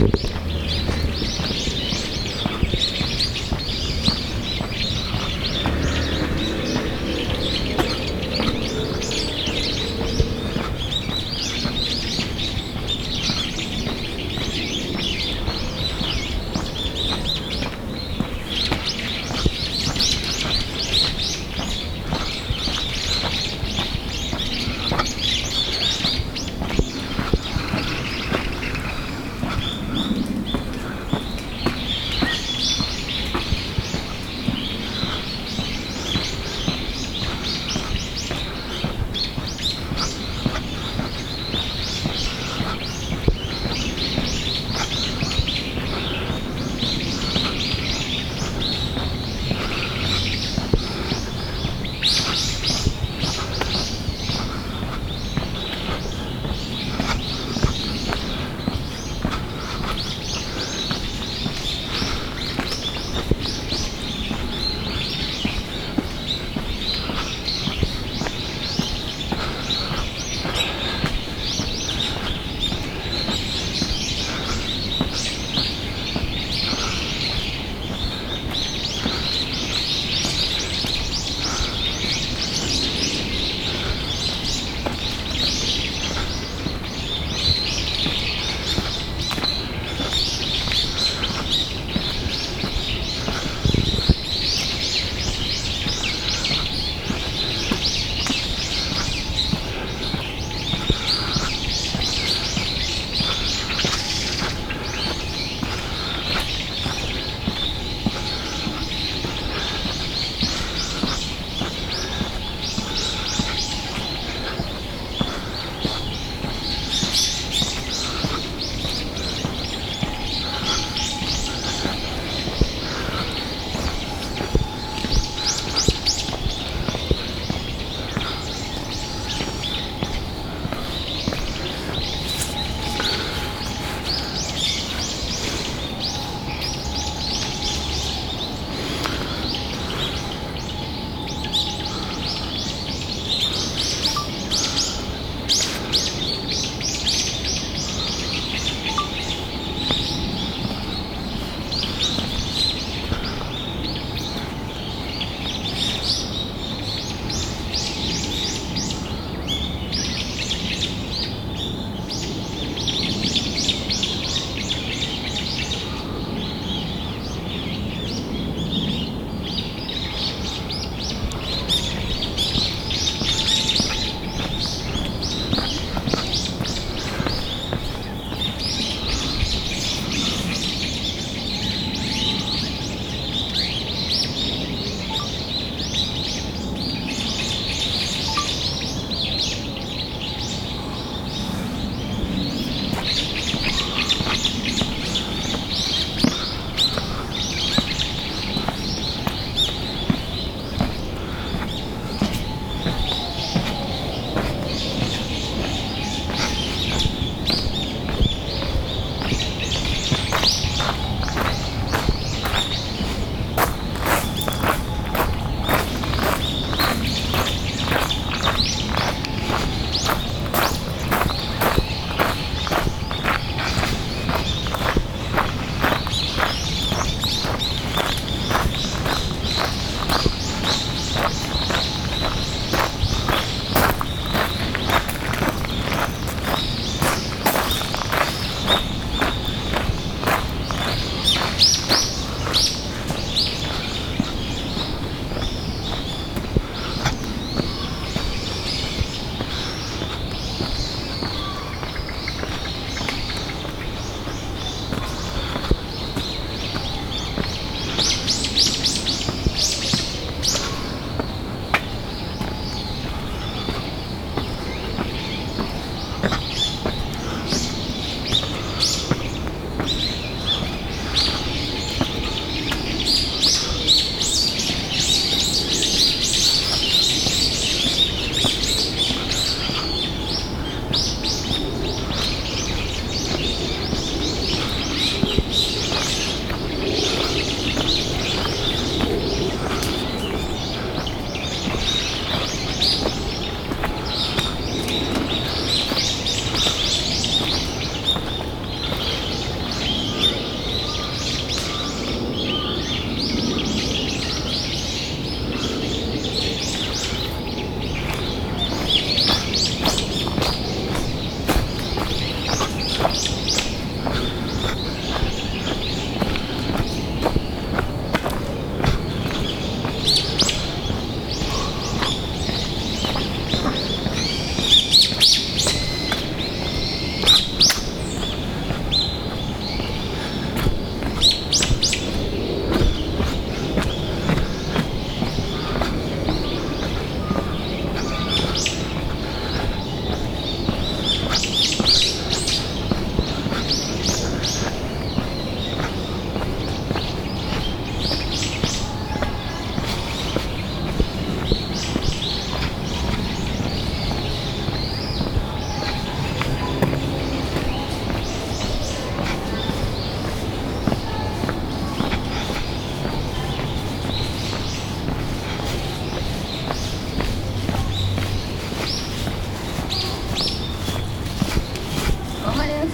you